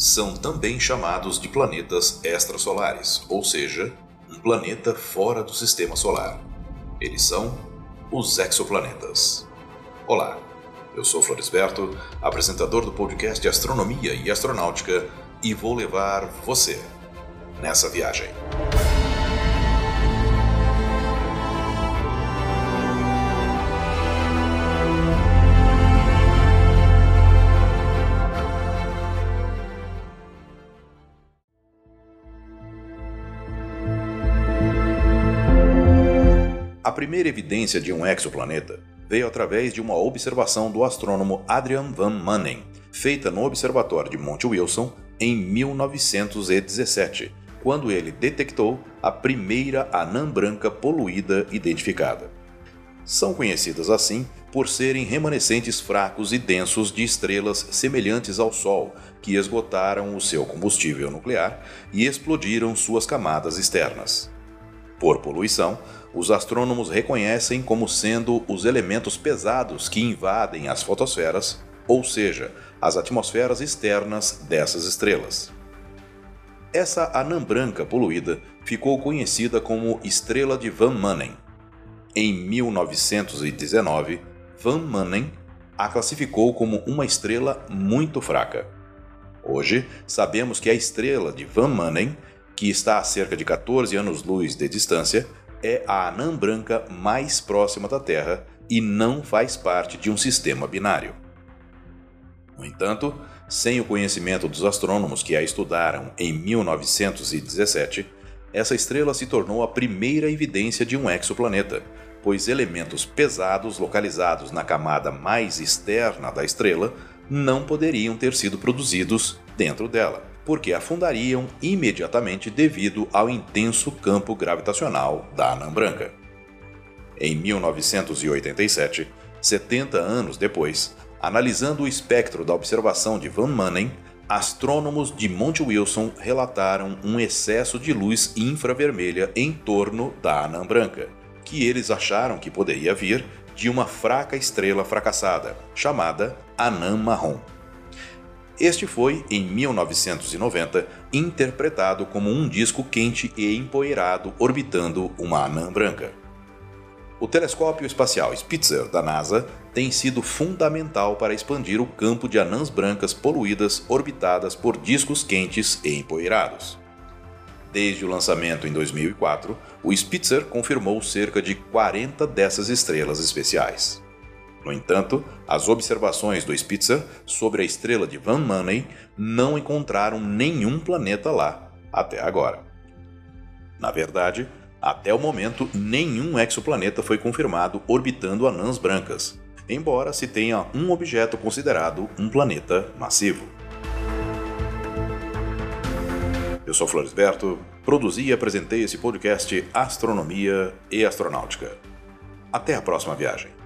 São também chamados de planetas extrasolares, ou seja, um planeta fora do sistema solar. Eles são os exoplanetas. Olá, eu sou Floresberto, apresentador do podcast Astronomia e Astronáutica, e vou levar você nessa viagem. A primeira evidência de um exoplaneta veio através de uma observação do astrônomo Adrian Van Manen, feita no Observatório de Monte Wilson em 1917, quando ele detectou a primeira anã branca poluída identificada. São conhecidas assim por serem remanescentes fracos e densos de estrelas semelhantes ao Sol, que esgotaram o seu combustível nuclear e explodiram suas camadas externas. Por poluição, os astrônomos reconhecem como sendo os elementos pesados que invadem as fotosferas, ou seja, as atmosferas externas dessas estrelas. Essa anã branca poluída ficou conhecida como Estrela de Van Manen. Em 1919, Van Manen a classificou como uma estrela muito fraca. Hoje, sabemos que a estrela de Van Manen, que está a cerca de 14 anos-luz de distância, é a anã branca mais próxima da Terra e não faz parte de um sistema binário. No entanto, sem o conhecimento dos astrônomos que a estudaram em 1917, essa estrela se tornou a primeira evidência de um exoplaneta, pois elementos pesados localizados na camada mais externa da estrela não poderiam ter sido produzidos dentro dela porque afundariam imediatamente devido ao intenso campo gravitacional da anã branca. Em 1987, 70 anos depois, analisando o espectro da observação de Van Manen, astrônomos de Monte Wilson relataram um excesso de luz infravermelha em torno da anã branca, que eles acharam que poderia vir de uma fraca estrela fracassada, chamada anã marrom. Este foi, em 1990, interpretado como um disco quente e empoeirado orbitando uma anã branca. O telescópio espacial Spitzer da NASA tem sido fundamental para expandir o campo de anãs brancas poluídas orbitadas por discos quentes e empoeirados. Desde o lançamento em 2004, o Spitzer confirmou cerca de 40 dessas estrelas especiais. No entanto, as observações do Spitzer sobre a estrela de Van Manen não encontraram nenhum planeta lá até agora. Na verdade, até o momento, nenhum exoplaneta foi confirmado orbitando anãs brancas, embora se tenha um objeto considerado um planeta massivo. Eu sou Floresberto, produzi e apresentei esse podcast Astronomia e Astronáutica. Até a próxima viagem.